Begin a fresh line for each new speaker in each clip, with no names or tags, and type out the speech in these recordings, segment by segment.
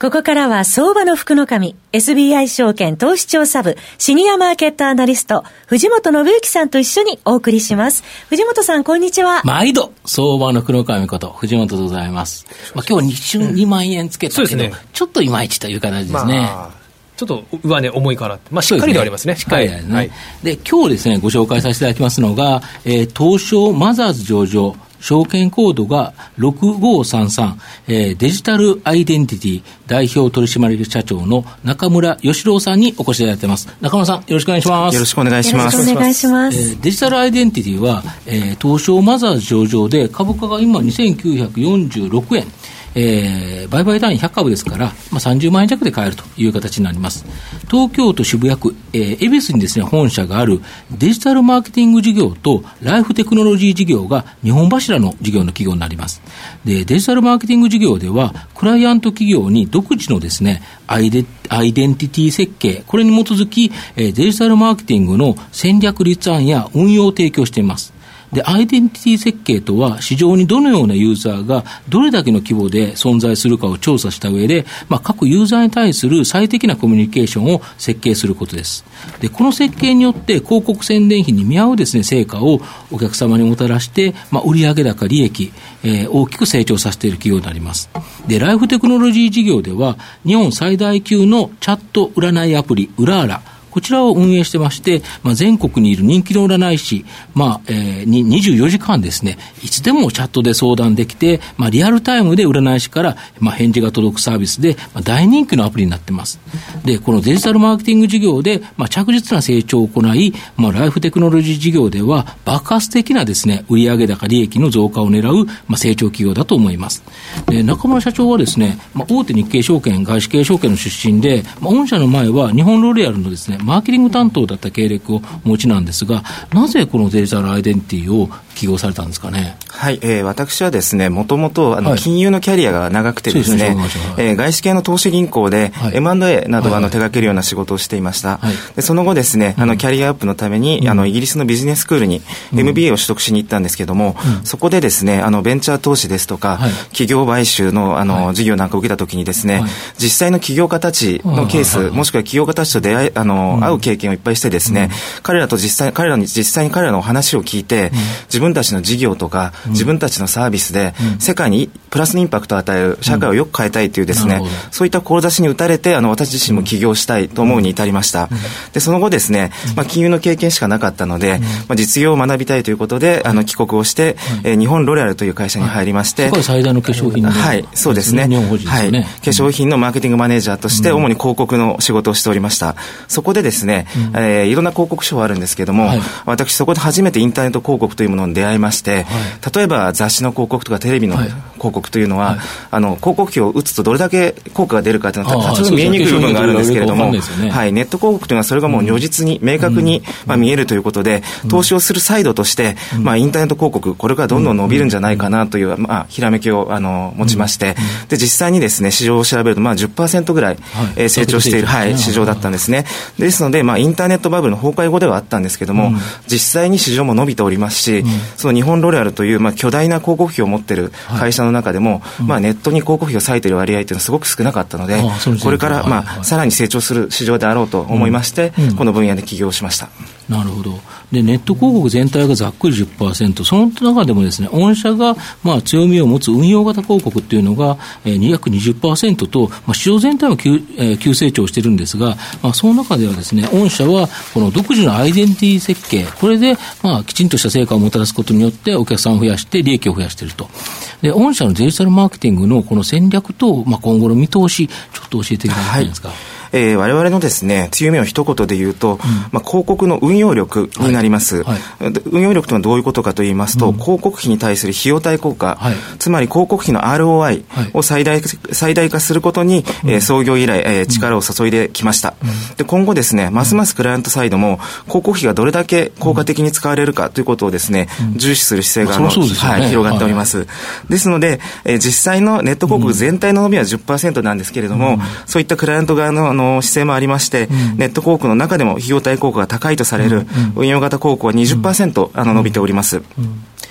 ここからは相場の福の神、SBI 証券投資調査部、シニアマーケットアナリスト、藤本信之さんと一緒にお送りします。藤本さん、こんにちは。
毎度、相場の福の神こと、藤本でございます。まあ、今日日中2万円つけたけど、うんね、ちょっといまいちという形ですね。まあ
ちょっと上値重いかなまあ、しっかりではありますね。
しっかりですね。はい、で、今日ですね、ご紹介させていただきますのが、えー、東証マザーズ上場、証券コードが6533、えー、デジタルアイデンティティ代表取締役社長の中村義郎さんにお越しいただいてます。中村さん、よろしくお願いします。
よろしくお願いします。よろしくお願いし
ます。え
ー、デジタルアイデンティティは、えー、東証マザーズ上場で株価が今2946円。えー、売買単位100株ですから、まあ、30万円弱で買えるという形になります。東京都渋谷区、えー、恵比寿にですね、本社があるデジタルマーケティング事業とライフテクノロジー事業が日本柱の事業の企業になります。で、デジタルマーケティング事業では、クライアント企業に独自のですね、アイデアイデンティティ設計、これに基づき、えー、デジタルマーケティングの戦略立案や運用を提供しています。で、アイデンティティ設計とは、市場にどのようなユーザーがどれだけの規模で存在するかを調査した上で、まあ、各ユーザーに対する最適なコミュニケーションを設計することです。で、この設計によって広告宣伝費に見合うですね、成果をお客様にもたらして、まあ、売上高利益、えー、大きく成長させている企業になります。で、ライフテクノロジー事業では、日本最大級のチャット占いアプリ、ウラーラ、こちらを運営してまして、まあ、全国にいる人気の占い師、まあえー、に24時間ですね、いつでもチャットで相談できて、まあ、リアルタイムで占い師から、まあ、返事が届くサービスで、まあ、大人気のアプリになってます。で、このデジタルマーケティング事業で、まあ、着実な成長を行い、まあ、ライフテクノロジー事業では爆発的なですね、売上高利益の増加を狙う、まあ、成長企業だと思います。で、中村社長はですね、まあ、大手日経証券、外資系証券の出身で、まあ、御社の前は日本ロレアルのですね、マーケティング担当だった経歴をお持ちなんですが、なぜこのデジタルアイデンティティを起用されたんですかね？
はい、えー、私はですね、もともとあの、金融のキャリアが長くてですね、えー、外資系の投資銀行で、はい、M&A などあの、手掛けるような仕事をしていました。はい、でその後ですね、あのキャリアアップのために、うん、あのイギリスのビジネススクールに MBA を取得しに行ったんですけども、うん、そこでですね、あのベンチャー投資ですとか、はい、企業買収のあの、事業なんかを受けたときにですね、実際の起業家たちのケース、もしくは起業家たちと出会いあの、会う経験をいっぱいしてですね、彼らと実際彼らに実際に彼らのお話を聞いて、自分たちの事業ととか、自分たちのサービスで、世界にプラスのインパクトを与える、社会をよく変えたいというですね、そういった志に打たれて、あの、私自身も起業したいと思うに至りました。で、その後ですね、まあ、金融の経験しかなかったので、まあ、実業を学びたいということで、あの、帰国をして、え日本ロレアルという会社に入りまして、
最大の化粧品
はい、そうですね。はい。化粧品のマーケティングマネージャーとして、主に広告の仕事をしておりました。そこでですね、えいろんな広告書はあるんですけども、私そこで初めてインターネット広告というものに出会いまして、例えば雑誌の広告とかテレビの広告というのは、はい、あの広告費を打つとどれだけ効果が出るかというのは、ちょっと見えにくい部分があるんですけれども、ね、はい、ネット広告というのはそれがもう如実に、明確に、まあ、見えるということで、投資をするサイドとして、まあ、インターネット広告、これがどんどん伸びるんじゃないかなという、まあ、ひらめきをあの持ちまして、で実際にですね市場を調べると、まあ10%ぐらい、えー、成長している、はい、市場だったんですね。ですので、まあ、インターネットバブルの崩壊後ではあったんですけども、実際に市場も伸びておりますし、その日本ロレアルという、まあ、巨大な広告費を持ってい。る会社の中でも、はい、まあ、ネットに広告費を割いている割合というのはすごく少なかったので、これから、まあ、さらに成長する市場であろうと思いまして、うん、この分野で起業しました。
なるほど。で、ネット広告全体がざっくり10%、その中でもですね、御社が、まあ、強みを持つ運用型広告っていうのが、えー、約20%と、まあ、市場全体は急,、えー、急成長してるんですが、まあ、その中ではですね、御社は、この独自のアイデンティティ設計、これで、まあ、きちんとした成果をもたらすことによって、お客さんを増やして、利益を増やしていると。で、御社のデジタルマーケティングのこの戦略と、まあ、今後の見通し、ちょっと教えていただけますか？はい
えー、我々のですね、強みを一言で言うと、うん、まあ、広告の運用力になります、はい。はい、運用力とはどういうことかと言いますと、うん、広告費に対する費用対効果、はい、つまり広告費の ROI を最大,、最大化することに、うん、えー、創業以来、えー、力を注いできました、で。今後ですね、ますますクライアントサイドも、広告費がどれだけ効果的に使われるかということをですね、重視する姿勢が、あの、ね、はい、広がっております。ですので、えー、実際のネット広告全体の伸びは10%なんですけれども、そういったクライアント側のあの姿勢もありまして、ネット広告の中でも費用対効果が高いとされる運用型広告は20%、あの伸びております。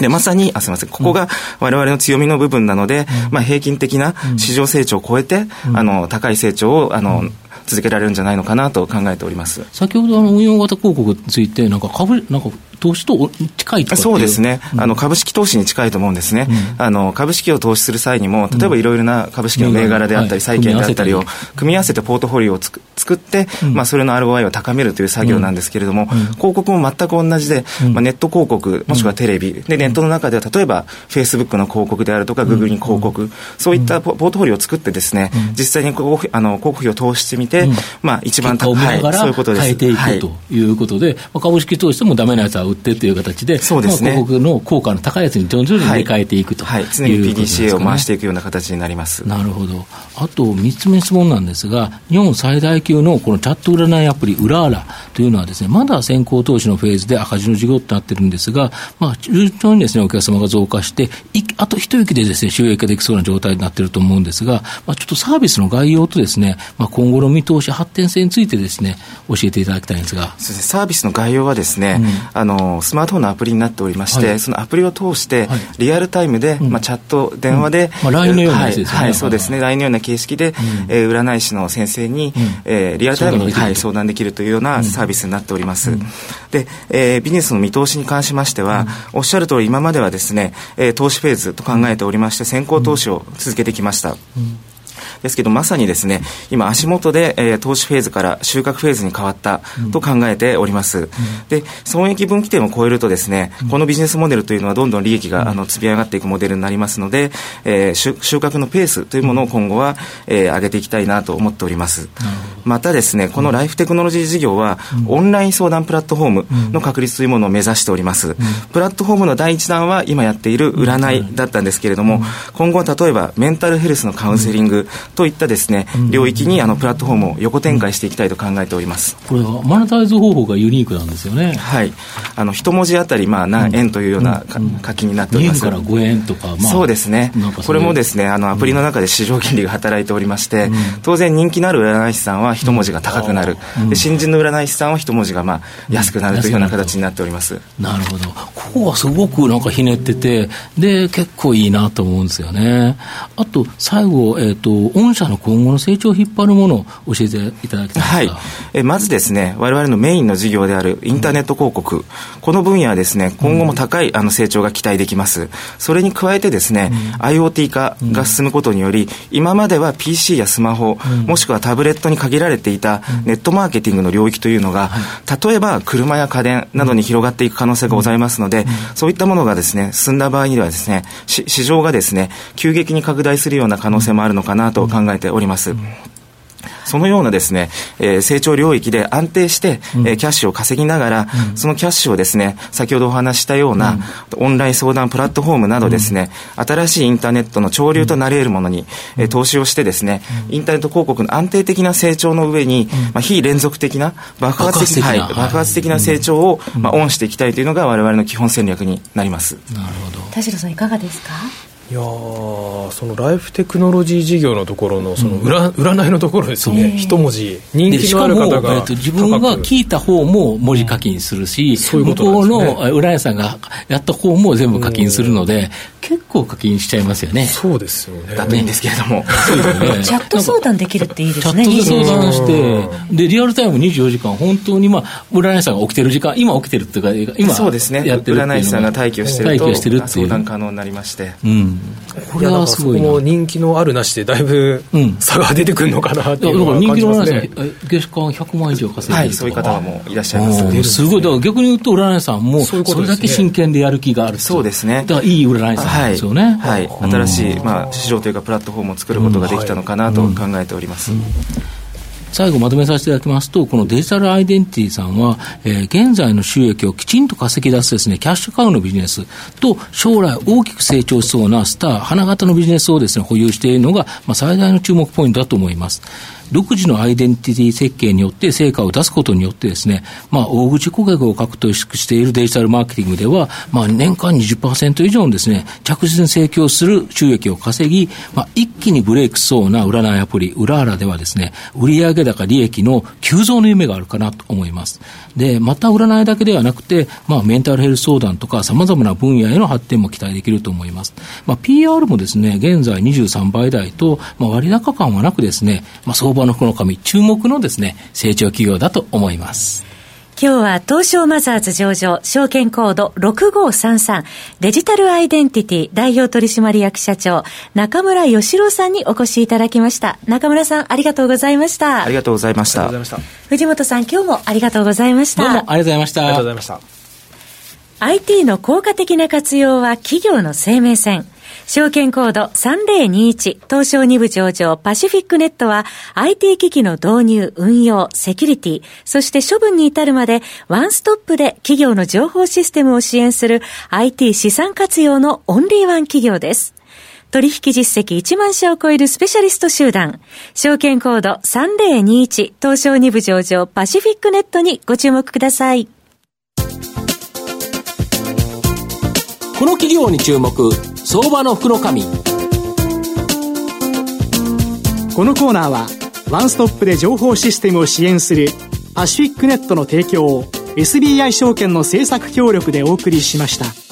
で、まさに、あ、すみません、ここが我々の強みの部分なので、まあ、平均的な市場成長を超えて、あの、高い成長を、あの、続けられるんじゃないのかなと考えております。
先ほどあの運用型広告について、なんか株、なんか投資と近いと
そうですね、うん、あの株式投資に近いと思うんですね、うん、あの株式を投資する際にも、例えばいろいろな株式の銘柄であったり、債券であったりを組み合わせてポートフォリオをつく作って、まあ、それの ROI を高めるという作業なんですけれども、広告も全く同じで、まあ、ネット広告、もしくはテレビ、でネットの中では例えば、フェイスブックの広告であるとか、グーグルに広告、そういったポートフォリオを作ってですね、実際に広告あの広告費を投資してみて、まあ、一番
高い、そういうことです。変えていくということで、まあ、株式投資でもダメなやつは売ってという形で、
そうですね、
まあ、広告の効果の高いやつに徐々に入れ替えていくと、
はい、はい、常に PDCA を回していくような形になります。
なるほど。あと、3つ目質問なんですが、日本最大級のこのチャット占いアプリ、うらあらというのはですね、まだ先行投資のフェーズで赤字の事業となってるんですが、まあ、順調にですね、お客様が増加して、あと一息でですね、収益ができそうな状態になっていると思うんですが、まあ、ちょっとサービスの概要とですね、まあ、今後の見通し、発展性についてですね、教えていただきたいんですが。
サービスの概要はですね、うん、あの、スマートフォンのアプリになっておりまして、はい、そのアプリを通して、リアルタイムで、はい、まあ、チャット、電話で、
うん。まあ、LINE のような
ですね、はい、はい、そうですね、LINE のような形式で、うん、えー、占い師の先生に、うん、えー、リアルタイムに、はい、相談できるというようなサービスになっております。で、えー、ビジネスの見通しに関しましては、おっしゃる通り、今まではですね、えー、投資フェーズと考えておりまして、先行投資を続けてきました。ですけど、まさにですね、今、足元で、えー、投資フェーズから収穫フェーズに変わったと考えております。うん、で、損益分岐点を超えるとですね、うん、このビジネスモデルというのはどんどん利益が、あの積み上がっていくモデルになりますので、えー、収穫のペースというものを今後は、えー、上げていきたいなと思っております。またですね、このライフテクノロジー事業は、オンライン相談プラットフォームの確立というものを目指しております。プラットフォームの第一弾は今やっている占いだったんですけれども、今後は例えばメンタルヘルスのカウンセリングといったですね、領域にあのプラットフォームを横展開していきたいと考えております。
これはマネタイズ方法がユニークなんですよね。
はい、あの一文字あたりまあ何円というような書きになっております。
円から5円とか、
まあ、そうですね。これもですね、あのアプリの中で市場原理が働いておりまして、当然人気のある占い師さんは一文字が高くなる、で新人の占い師さんは一文字がまあ安くなるというような形になっております。
なるほど。ここはすごくなんかひねってて、で結構いいなと思うんですよね。あと最後えっ、ー、と御社の今後の成長引っ張るものを教えていただきたい
はい、えまずですね、われわれのメインの事業であるインターネット広告、うん、この分野はですね、今後も高いあの成長が期待できます。それに加えてですね、うん、IoT 化が進むことにより、今までは PC やスマホ、うん、もしくはタブレットに限られていたネットマーケティングの領域というのが、例えば車や家電などに広がっていく可能性がございますので、そういったものがですね、進んだ場合にはですね、市場がですね、急激に拡大するような可能性もあるのかなと考えております。そのようなですね、えー、成長領域で安定して、うん、えー、キャッシュを稼ぎながら、うん、そのキャッシュをですね、先ほどお話したような、うん、オンライン相談プラットフォームなどですね、新しいインターネットの潮流となり得るものに、えー、投資をしてですね、インターネット広告の安定的な成長の上に、まあ、非連続的な爆発的はい、爆発的な成長を、まあ、オンしていきたいというのが我々の基本戦略になります。
なるほど。田代さんいかがですか？
いやそのライフテクノロジー事業のところのその占,、占いのところですね、一文字。人気のある方が、えー、と
自分が聞いた方も文字課金するし、うん、向こうの占い師さんがやった方も全部課金するので、結構課金しちゃいますよね。
そうですよね。
だといいんですけれども、
チャット相談できるっていいですね
チャットで相談してでリアルタイム24時間本当にまあ占い師さんが起きてる時間今起きてるっていうか今
そうですね。
やってる
占い師さんが待機をしてると相談可能になりまして、うん
これはすごいも人気のあるなしでだいぶ差が出てくるのかなっていうのは感じますね、
うん、月間100万以上稼いでる
はいそういう方もいらっしゃいます
すごい。だから逆に言うと占い師さんもそれだけ真剣でやる気がある
そうですね。
だからいい占い師さんですよね、
はい、はい、新しい、まあ、市場というかプラットフォームを作ることができたのかなと考えております、
最後まとめさせていただきますと、このデジタルアイデンティティさんは、えー、現在の収益をきちんと稼ぎ出すですね、キャッシュカウのビジネスと、将来大きく成長しそうなスター、花形のビジネスをですね、保有しているのが、まあ、最大の注目ポイントだと思います。独自のアイデンティティ設計によって成果を出すことによってですね、まあ、大口顧客を獲得しているデジタルマーケティングでは、まあ、年間20%以上のですね、着実に成長する収益を稼ぎ、まあ、一気にブレイクしそうな占いアプリ、ウラーラではですね、売上高利益の急増の夢があるかなと思います。で、また占いだけではなくて、まあ、メンタルヘルス相談とか様々な分野への発展も期待できると思います。まあ、PR もですね、現在23倍台と、まあ、割高感はなくですね、まあ、相場の福の神、注目のですね、成長企業だと思います。
今日は東証マザーズ上場、証券コード6533、デジタルアイデンティティ代表取締役社長、中村義郎さんにお越しいただきました。中村さん、ありがとうございました。
ありがとうございました。
藤本さん、今日もありがとうございました。
どうもありがとうございました。
ありがとうございました。
IT の効果的な活用は企業の生命線。証券コード3021東証2部上場パシフィックネットは IT 機器の導入、運用、セキュリティ、そして処分に至るまでワンストップで企業の情報システムを支援する IT 資産活用のオンリーワン企業です。取引実績1万社を超えるスペシャリスト集団。証券コード3021東証2部上場パシフィックネットにご注目ください。
この企業に注目相場の福のこ
のコーナーはワンストップで情報システムを支援するパシフィックネットの提供を SBI 証券の政策協力でお送りしました。